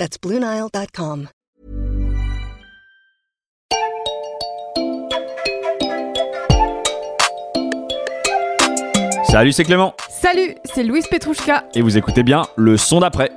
That's BlueNile.com. Salut, c'est Clément. Salut, c'est Louise Petrouchka. Et vous écoutez bien le son d'après.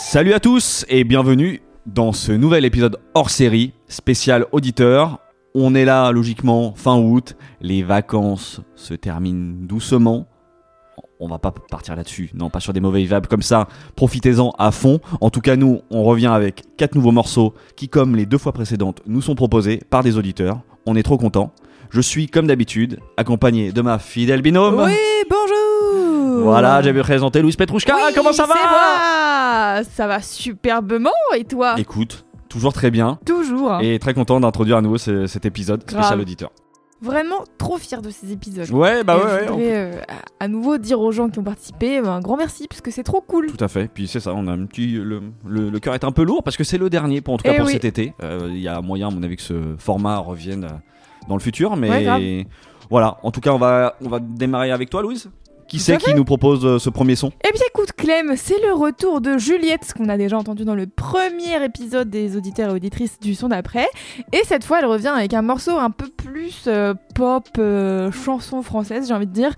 Salut à tous et bienvenue dans ce nouvel épisode hors série spécial auditeur. On est là logiquement fin août, les vacances se terminent doucement. On va pas partir là-dessus, non pas sur des mauvais vibes comme ça. Profitez-en à fond. En tout cas, nous, on revient avec quatre nouveaux morceaux qui, comme les deux fois précédentes, nous sont proposés par des auditeurs. On est trop contents. Je suis, comme d'habitude, accompagné de ma fidèle binôme. Oui, bonjour. Voilà, j'ai présenté Louis Petrouchka. Oui, Comment ça va. Ça va superbement et toi? Écoute, toujours très bien. Toujours. hein. Et très content d'introduire à nouveau ce- cet épisode spécial Grave. auditeur. Vraiment trop fier de ces épisodes. Ouais, bah Et ouais, je ouais, euh, à nouveau dire aux gens qui ont participé ben, un grand merci parce que c'est trop cool. Tout à fait. Puis c'est ça, on a un petit. Le, le- le cœur est un peu lourd parce que c'est le dernier, pour, en tout cas Eh pour oui. cet été. Euh, Il y a moyen, à mon avis, que ce format revienne euh, dans le futur. Mais Ouais, voilà, en tout cas, on va, on va démarrer avec toi, Louise. Qui c'est qui nous propose euh, ce premier son? Eh bien écoute Clem, c'est le retour de Juliette, ce qu'on a déjà entendu dans le premier épisode des auditeurs et auditrices du son d'après. Et cette fois elle revient avec un morceau un peu plus euh, pop, euh, chanson française j'ai envie de dire.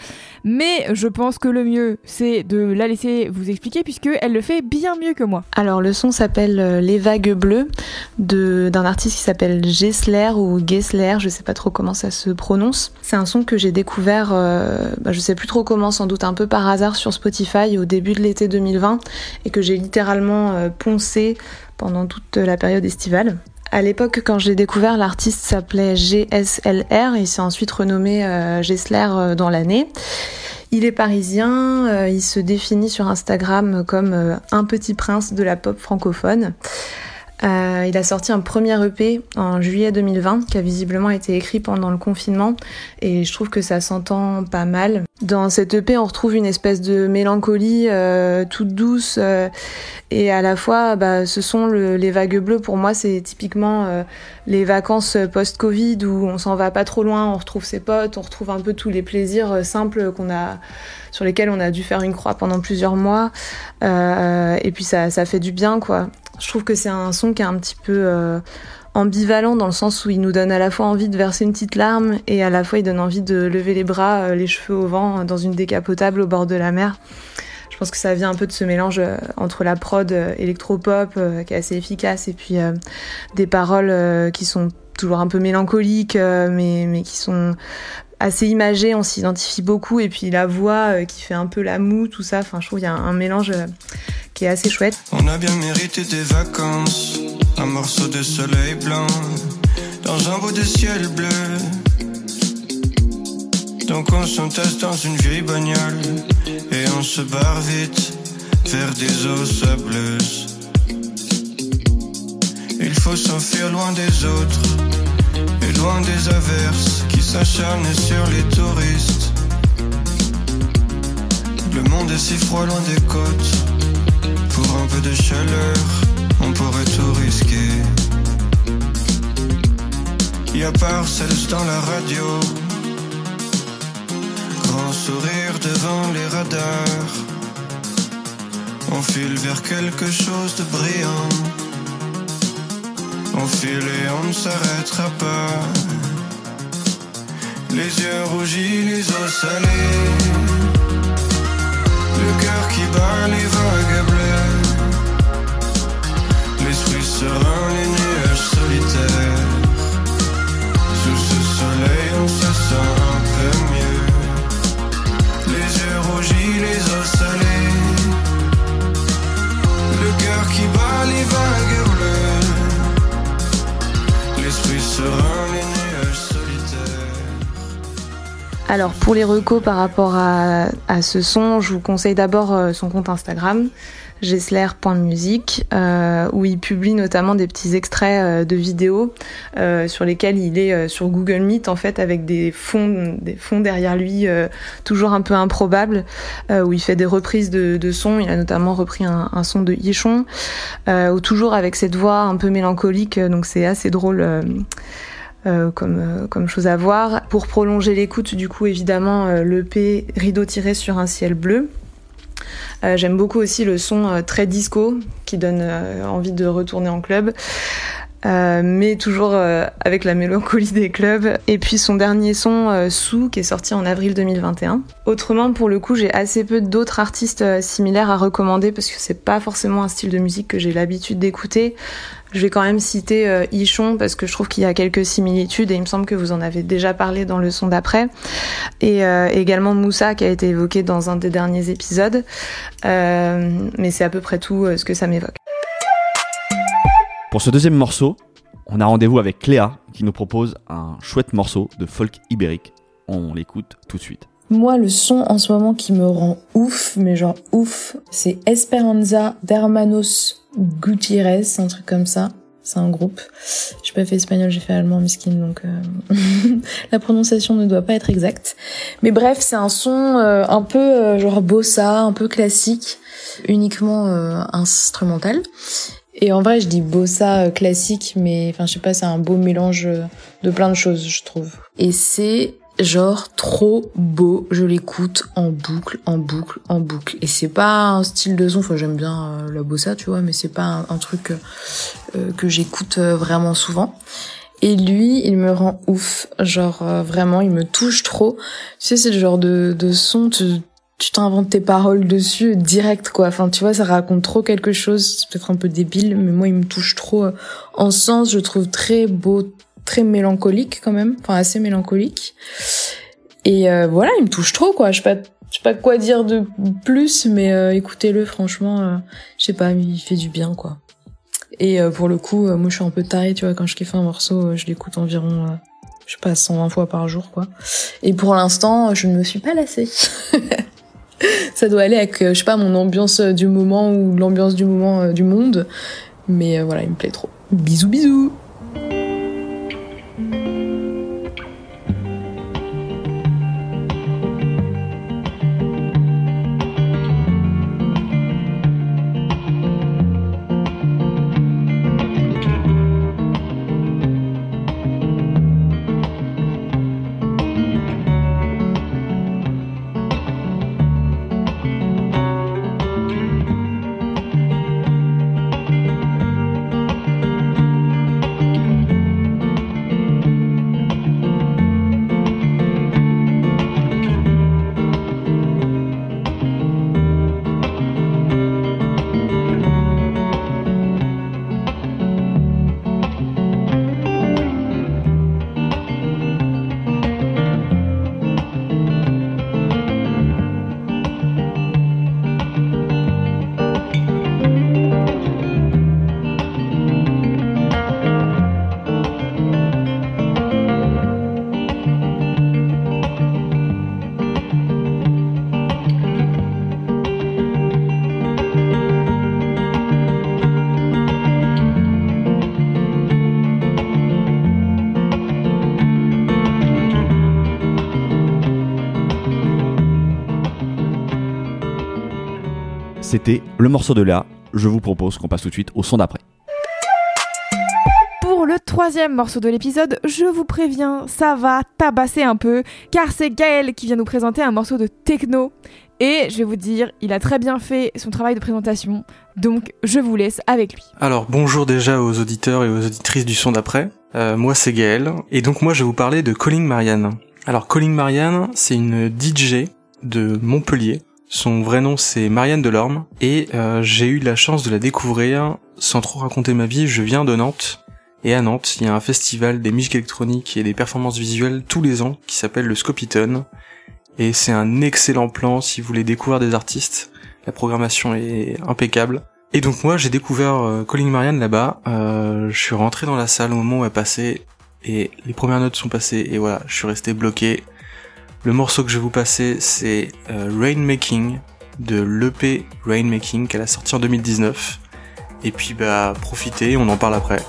Mais je pense que le mieux c'est de la laisser vous expliquer puisque elle le fait bien mieux que moi. Alors le son s'appelle Les Vagues Bleues de- d'un artiste qui s'appelle Gessler ou Gessler, je sais pas trop comment ça se prononce. C'est un son que j'ai découvert, euh, bah, je sais plus trop comment, sans doute un peu par hasard sur Spotify au début de l'été 2020 et que j'ai littéralement euh, poncé pendant toute la période estivale. À l'époque, quand j'ai découvert, l'artiste s'appelait GSLR et s'est ensuite renommé euh, Gessler euh, dans l'année. Il est parisien, il se définit sur Instagram comme un petit prince de la pop francophone. Euh, il a sorti un premier EP en juillet 2020 qui a visiblement été écrit pendant le confinement et je trouve que ça s'entend pas mal. Dans cet EP, on retrouve une espèce de mélancolie euh, toute douce euh, et à la fois, bah, ce sont le- les vagues bleues. Pour moi, c'est typiquement les vacances post-Covid où on s'en va pas trop loin, on retrouve ses potes, on retrouve un peu tous les plaisirs simples qu'on a, sur lesquels on a dû faire une croix pendant plusieurs mois. Et puis ça, ça fait du bien, quoi. Je trouve que c'est un son qui est un petit peu euh, ambivalent dans le sens où il nous donne à la fois envie de verser une petite larme et à la fois il donne envie de lever les bras, euh, les cheveux au vent, euh, dans une décapotable au bord de la mer. Je pense que ça vient un peu de ce mélange entre la prod électropop qui est assez efficace et puis des paroles qui sont toujours un peu mélancoliques mais, mais qui sont assez imagées, on s'identifie beaucoup et puis la voix euh, qui fait un peu la moue, tout ça, enfin je trouve qu'il y a un, un mélange euh, qui est assez chouette. On a bien mérité des vacances, un morceau de soleil blanc dans un bout de ciel bleu. Donc on s'entasse dans une vieille bagnole et on se barre vite vers des eaux sableuses. Il faut s'enfuir loin des autres et loin des averses qui s'acharnent sur les touristes. Le monde est si froid loin des côtes. Pour un peu de chaleur, on pourrait tout risquer. Y a Parcells dans la radio. Grand sourire devant les radars. On file vers quelque chose de brillant. On file et on ne s'arrêtera pas. Les yeux rougis, les os salés. Pour les recos par rapport à, ce son, je vous conseille d'abord euh, son compte Instagram gessler.musique euh, où il publie notamment des petits extraits euh, de vidéos sur lesquels il est sur Google Meet en fait avec des fonds des fonds derrière lui toujours un peu improbables où il fait des reprises de, sons. Il a notamment repris un, son de Hichon euh, ou toujours avec cette voix un peu mélancolique donc c'est assez drôle euh, euh, comme, chose à voir. Pour prolonger l'écoute, du coup, évidemment, euh, l'EP Rideau tiré sur un ciel bleu. J'aime beaucoup aussi le son très disco qui donne envie de retourner en club. Euh, mais toujours euh, avec la mélancolie des clubs. Et puis son dernier son, euh, qui est sorti en avril 2021. Autrement, pour le coup, j'ai assez peu d'autres artistes euh, similaires à recommander parce que c'est pas forcément un style de musique que j'ai l'habitude d'écouter. Je vais quand même citer euh, Ichon parce que je trouve qu'il y a quelques similitudes et il me semble que vous en avez déjà parlé dans le son d'après. Et euh, également Moussa qui a été évoqué dans un des derniers épisodes. Mais c'est à peu près tout ce que ça m'évoque. Pour ce deuxième morceau, on a rendez-vous avec Cléa qui nous propose un chouette morceau de folk ibérique. On l'écoute tout de suite. Moi, le son en ce moment qui me rend ouf, mais genre ouf, c'est Esperanza d'Hermanos Gutierrez, un truc comme ça. C'est un groupe. J'ai pas fait espagnol, j'ai fait allemand, miskin, donc euh, la prononciation ne doit pas être exacte. Mais bref, c'est un son euh, un peu euh, genre bossa, un peu classique, uniquement instrumental. Et en vrai, je dis bossa euh, classique, mais enfin, je sais pas, c'est un beau mélange euh, de plein de choses, je trouve. Et c'est genre trop beau. Je l'écoute en boucle, en boucle, en boucle. Et c'est pas un style de son. Enfin, j'aime bien euh, la bossa, tu vois, mais c'est pas un, truc que j'écoute vraiment souvent. Et lui, il me rend ouf. Genre vraiment, il me touche trop. Tu sais, c'est le genre de, son. Tu t'inventes tes paroles dessus direct quoi. Enfin, tu vois, ça raconte trop quelque chose. C'est peut-être un peu débile, mais moi, il me touche trop euh, en sens. Je trouve très beau, très mélancolique quand même. Enfin, assez mélancolique. Et euh, voilà, il me touche trop quoi. Je sais pas, je sais pas quoi dire de plus, mais euh, écoutez-le. Franchement, euh, je sais pas, il fait du bien quoi. Et euh, pour le coup, euh, moi, je suis un peu tarée, tu vois. Quand je kiffe un morceau, je l'écoute environ. je sais pas, 120 fois par jour, quoi. Et pour l'instant, je ne me suis pas lassée. ça doit aller avec, euh, je sais pas, mon ambiance euh, du moment ou l'ambiance du moment euh, du monde. Mais voilà, il me plaît trop. Bisous, bisous C'était le morceau de Léa. Je vous propose qu'on passe tout de suite au son d'après. Pour le troisième morceau de l'épisode, je vous préviens, ça va tabasser un peu, car c'est Gaël qui vient nous présenter un morceau de techno. Et je vais vous dire, il a très bien fait son travail de présentation, donc je vous laisse avec lui. Alors bonjour déjà aux auditeurs et aux auditrices du son d'après. Euh, moi c'est Gaël et donc moi je vais vous parler de Calling Marianne. Alors Calling Marianne c'est une DJ de Montpellier. Son vrai nom c'est Marianne Delorme et euh, j'ai eu la chance de la découvrir sans trop raconter ma vie. Je viens de Nantes et à Nantes il y a un festival des musiques électroniques et des performances visuelles tous les ans qui s'appelle le Scopiton et c'est un excellent plan si vous voulez découvrir des artistes. La programmation est impeccable. Et donc moi j'ai découvert euh, Marianne là-bas. Euh, je suis rentré dans la salle au moment où elle passait et les premières notes sont passées et voilà, je suis resté bloqué. Le morceau que je vais vous passer, c'est euh, Rainmaking de l'EP Rainmaking qu'elle a sorti en 2019. Et puis bah profitez, on en parle après.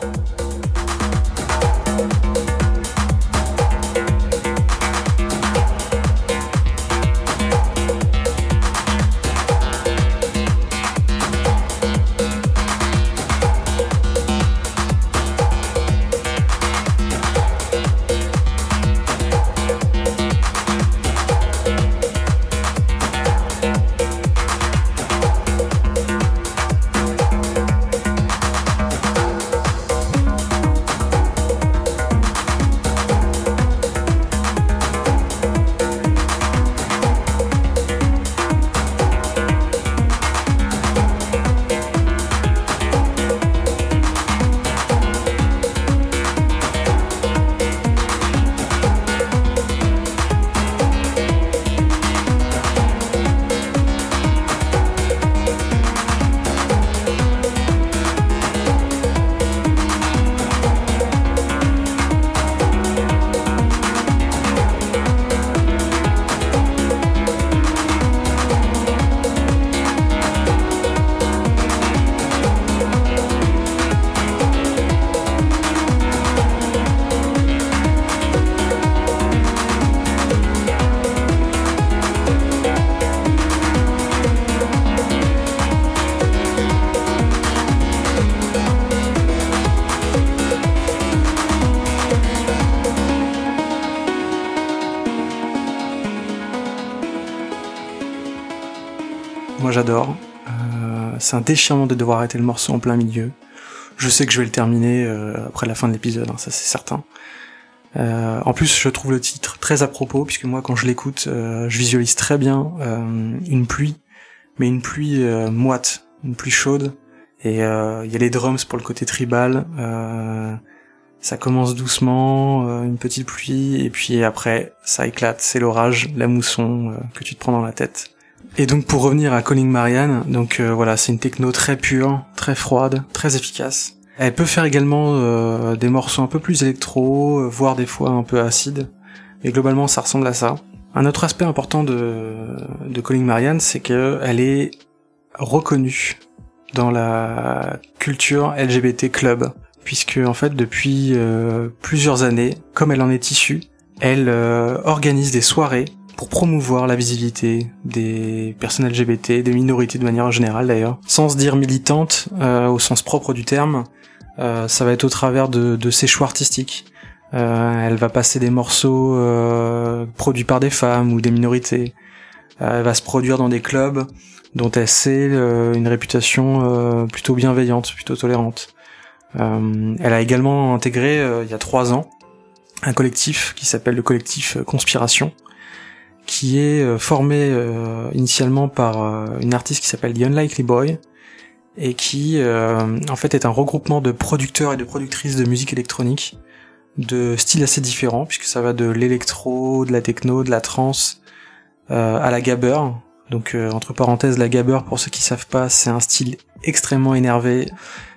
Euh, c'est un déchirement de devoir arrêter le morceau en plein milieu. Je sais que je vais le terminer euh, après la fin de l'épisode, hein, ça c'est certain. Euh, en plus, je trouve le titre très à propos puisque moi, quand je l'écoute, je visualise très bien une pluie, mais une pluie moite, une pluie chaude. Et il y a les drums pour le côté tribal. ça commence doucement, une petite pluie, et puis après, ça éclate. C'est l'orage, la mousson que tu te prends dans la tête. Et donc pour revenir à Calling Marianne, donc voilà, c'est une techno très pure, très froide, très efficace. Elle peut faire également euh, des morceaux un peu plus électro, voire des fois un peu acide. Et globalement, ça ressemble à ça. Un autre aspect important de, de Calling Marianne, c'est qu'elle est reconnue dans la culture LGBT club, puisque en fait depuis euh, plusieurs années, comme elle en est issue, elle euh, organise des soirées pour promouvoir la visibilité des personnes LGBT, des minorités de manière générale d'ailleurs, sans se dire militante euh, au sens propre du terme. Euh, ça va être au travers de, de ses choix artistiques. Euh, elle va passer des morceaux euh, produits par des femmes ou des minorités. elle va se produire dans des clubs dont elle sait une réputation plutôt bienveillante, plutôt tolérante. elle a également intégré il y a trois ans un collectif qui s'appelle le collectif Conspiration, qui est euh, formé euh, initialement par euh, une artiste qui s'appelle The Unlikely Boy et qui en fait est un regroupement de producteurs et de productrices de musique électronique de styles assez différents puisque ça va de l'électro, de la techno, de la trance à la gabber. Donc entre parenthèses la gabber pour ceux qui savent pas, c'est un style extrêmement énervé,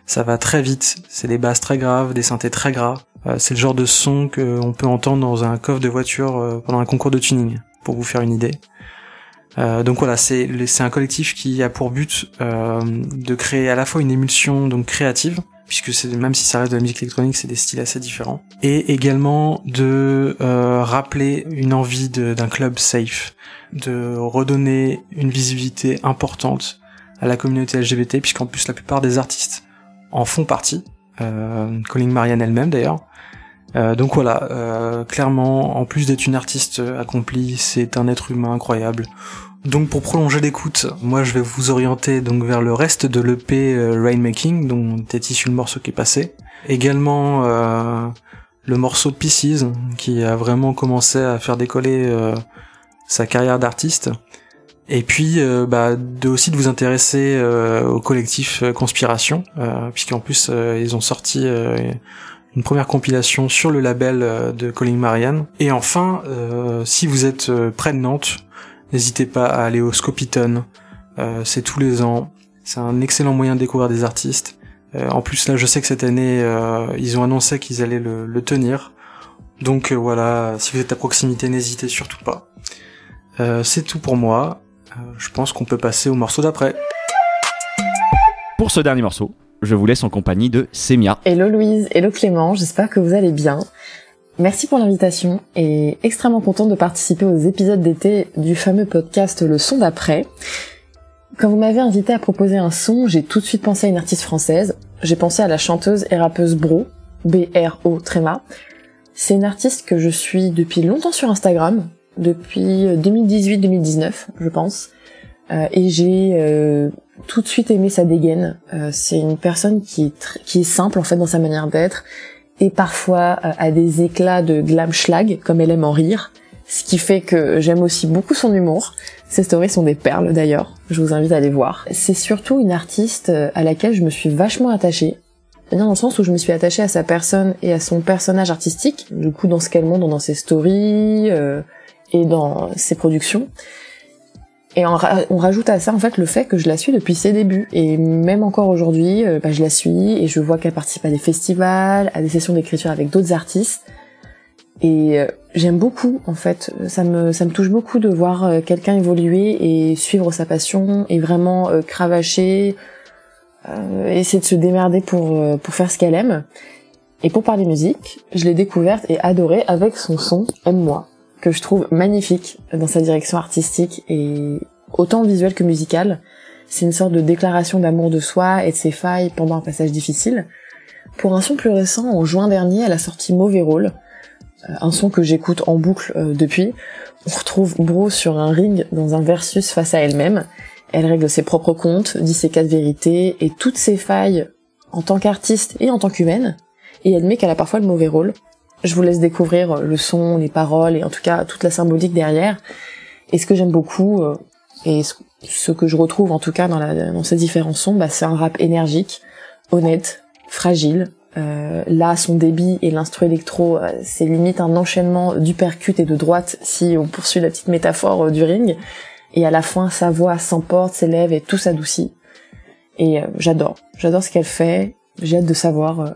ça va très vite, c'est des basses très graves, des synthés très gras. c'est le genre de son qu'on peut entendre dans un coffre de voiture pendant un concours de tuning pour vous faire une idée. Euh, donc voilà, c'est c'est un collectif qui a pour but euh, de créer à la fois une émulsion donc créative, puisque c'est même si ça reste de la musique électronique, c'est des styles assez différents, et également de euh, rappeler une envie d'un club safe, de redonner une visibilité importante à la communauté LGBT, puisqu'en plus la plupart des artistes en font partie, euh, Marianne elle-même d'ailleurs. Euh, donc voilà, euh, clairement, en plus d'être une artiste accomplie, c'est un être humain incroyable. Donc pour prolonger l'écoute, moi je vais vous orienter donc vers le reste de l'EP euh, Rainmaking, dont est issu le morceau qui est passé. Également euh, le morceau Pieces, qui a vraiment commencé à faire décoller euh, sa carrière d'artiste. Et puis bah, de aussi de vous intéresser au collectif Conspiration, puisqu'en plus ils ont sorti une première compilation sur le label euh, de Calling Marianne. Et enfin, euh, si vous êtes euh, près de Nantes, n'hésitez pas à aller au Scopiton. c'est tous les ans. C'est un excellent moyen de découvrir des artistes. en plus là, je sais que cette année, ils ont annoncé qu'ils allaient le, tenir. Donc voilà, si vous êtes à proximité, n'hésitez surtout pas. C'est tout pour moi. Je pense qu'on peut passer au morceau d'après. Pour ce dernier morceau, je vous laisse en compagnie de Semia. Hello Louise, hello Clément, j'espère que vous allez bien. Merci pour l'invitation et extrêmement contente de participer aux épisodes d'été du fameux podcast Le son d'après. Quand vous m'avez invité à proposer un son, j'ai tout de suite pensé à une artiste française. J'ai pensé à la chanteuse et rappeuse Bro, B-R-O tréma. C'est une artiste que je suis depuis longtemps sur Instagram, depuis 2018-2019, je pense. Euh, et j'ai euh, tout de suite aimé sa dégaine. Euh, c'est une personne qui est, qui est simple en fait dans sa manière d'être et parfois euh, a des éclats de glam schlag comme elle aime en rire. Ce qui fait que j'aime aussi beaucoup son humour. Ses stories sont des perles d'ailleurs. Je vous invite à les voir. C'est surtout une artiste euh, à laquelle je me suis vachement attachée. C'est-à-dire dans le sens où je me suis attachée à sa personne et à son personnage artistique. Du coup, dans ce qu'elle montre dans ses stories euh, et dans ses productions. Et on, ra- on rajoute à ça en fait le fait que je la suis depuis ses débuts et même encore aujourd'hui, euh, bah, je la suis et je vois qu'elle participe à des festivals, à des sessions d'écriture avec d'autres artistes. Et euh, j'aime beaucoup en fait, ça me ça me touche beaucoup de voir euh, quelqu'un évoluer et suivre sa passion et vraiment euh, cravacher, essayer de se démerder pour pour faire ce qu'elle aime. Et pour parler musique, je l'ai découverte et adorée avec son son Aime-moi que je trouve magnifique dans sa direction artistique et autant visuelle que musicale. C'est une sorte de déclaration d'amour de soi et de ses failles pendant un passage difficile. Pour un son plus récent, en juin dernier, elle a sorti Mauvais Rôle, euh, un son que j'écoute en boucle euh, depuis. On retrouve Bro sur un ring dans un versus face à elle-même. Elle règle ses propres comptes, dit ses quatre vérités et toutes ses failles en tant qu'artiste et en tant qu'humaine. Et admet qu'elle a parfois le mauvais rôle. Je vous laisse découvrir le son, les paroles et en tout cas toute la symbolique derrière. Et ce que j'aime beaucoup, euh, et ce, que je retrouve en tout cas dans, ces différents sons, bah, c'est un rap énergique, honnête, fragile. Euh, là, son débit et l'instru électro, euh, c'est limite un enchaînement du percute et de droite si on poursuit la petite métaphore euh, du ring. Et à la fin, sa voix s'emporte, s'élève et tout s'adoucit. Et euh, j'adore, j'adore ce qu'elle fait. J'ai hâte de savoir euh,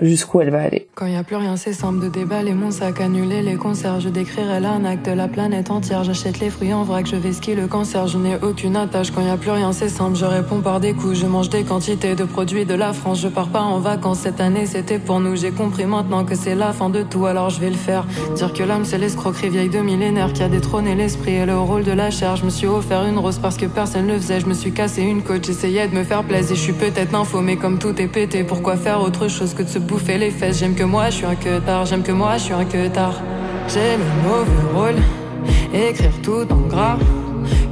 jusqu'où elle va aller. Quand y a plus rien, c'est simple de déballer mon sac, annuler les concerts. Je décrirai l'arnaque de la planète entière. J'achète les fruits en vrac, je vais skier le cancer. Je n'ai aucune attache. Quand y a plus rien, c'est simple. Je réponds par des coups. Je mange des quantités de produits de la France. Je pars pas en vacances cette année, c'était pour nous. J'ai compris maintenant que c'est la fin de tout, alors je vais le faire. Dire que l'âme, c'est l'escroquerie vieille de millénaire qui a détrôné l'esprit et le rôle de la chair. Je me suis offert une rose parce que personne ne le faisait. Je me suis cassé une côte, j'essayais de me faire plaisir. Je suis peut-être info, comme tout est pété, pourquoi faire autre chose que de se bouffer les fesses J'aime que moi, je suis un que tard. J'aime que moi, je suis un que tard. J'ai le mauvais rôle, écrire tout en gras.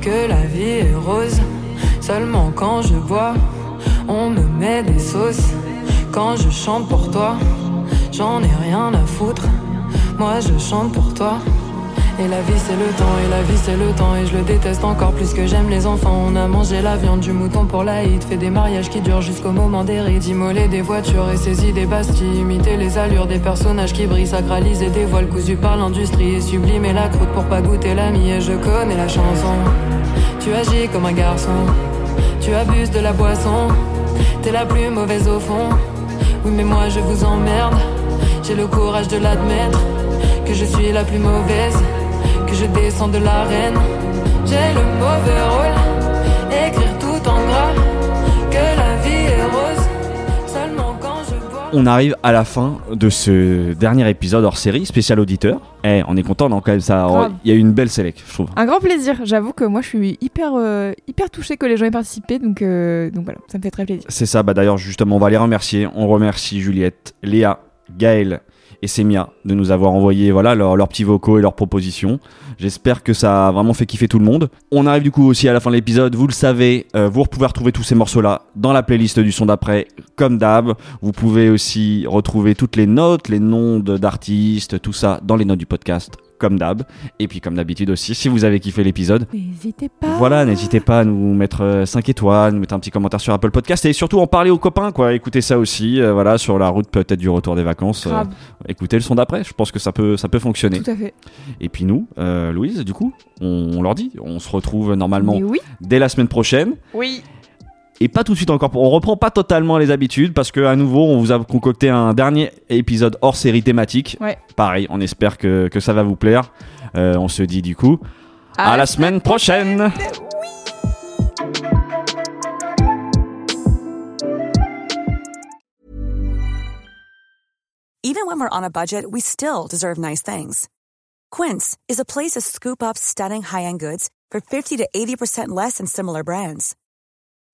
Que la vie est rose, seulement quand je bois. On me met des sauces quand je chante pour toi. J'en ai rien à foutre, moi je chante pour toi. Et la vie c'est le temps, et la vie c'est le temps, et je le déteste encore plus que j'aime les enfants. On a mangé la viande du mouton pour la fait des mariages qui durent jusqu'au moment des rides, immoler des voitures et saisi des bastilles, imiter les allures des personnages qui brillent, sacraliser des voiles cousus par l'industrie, et sublimer la croûte pour pas goûter l'ami, et je connais la chanson. Tu agis comme un garçon, tu abuses de la boisson, t'es la plus mauvaise au fond. Oui mais moi je vous emmerde, j'ai le courage de l'admettre, que je suis la plus mauvaise que je descends de l'arène. J'ai le mauvais rôle, écrire tout en gras, que la vie est rose, seulement quand je bois. On arrive à la fin de ce dernier épisode hors série, spécial auditeur. Eh, on est content, non, quand même, ça. Grave. Il y a eu une belle sélec, je trouve. Un grand plaisir. J'avoue que moi, je suis hyper, euh, hyper touchée que les gens aient participé. Donc, euh, donc voilà, ça me fait très plaisir. C'est ça, bah d'ailleurs, justement, on va les remercier. On remercie Juliette, Léa, Gaël et Semia de nous avoir envoyé voilà leurs petits vocaux et leurs propositions. J'espère que ça a vraiment fait kiffer tout le monde. On arrive du coup aussi à la fin de l'épisode. Vous le savez, euh, vous pouvez retrouver tous ces morceaux-là dans la playlist du son d'après, comme d'hab. Vous pouvez aussi retrouver toutes les notes, les noms d'artistes, tout ça dans les notes du podcast, comme d'hab. Et puis comme d'habitude aussi, si vous avez kiffé l'épisode, N'hésitez pas. voilà, n'hésitez pas à nous mettre 5 étoiles, nous mettre un petit commentaire sur Apple Podcast et surtout en parler aux copains, quoi. Écoutez ça aussi, euh, voilà, sur la route peut-être du retour des vacances. euh, écoutez le son d'après, je pense que ça peut, ça peut fonctionner. tout à fait. Et puis nous, euh, Louise, du coup, on, on leur dit, on se retrouve normalement oui. dès la semaine prochaine. Oui. Et pas tout de suite encore. On reprend pas totalement les habitudes parce que à nouveau, on vous a concocté un dernier épisode hors série thématique. Ouais. Pareil, on espère que, que ça va vous plaire. Euh, on se dit du coup à, la semaine prochaine. Even when we're on a budget, we still deserve nice things. Quince is a place to scoop up stunning high-end goods for 50 to 80% less than similar brands.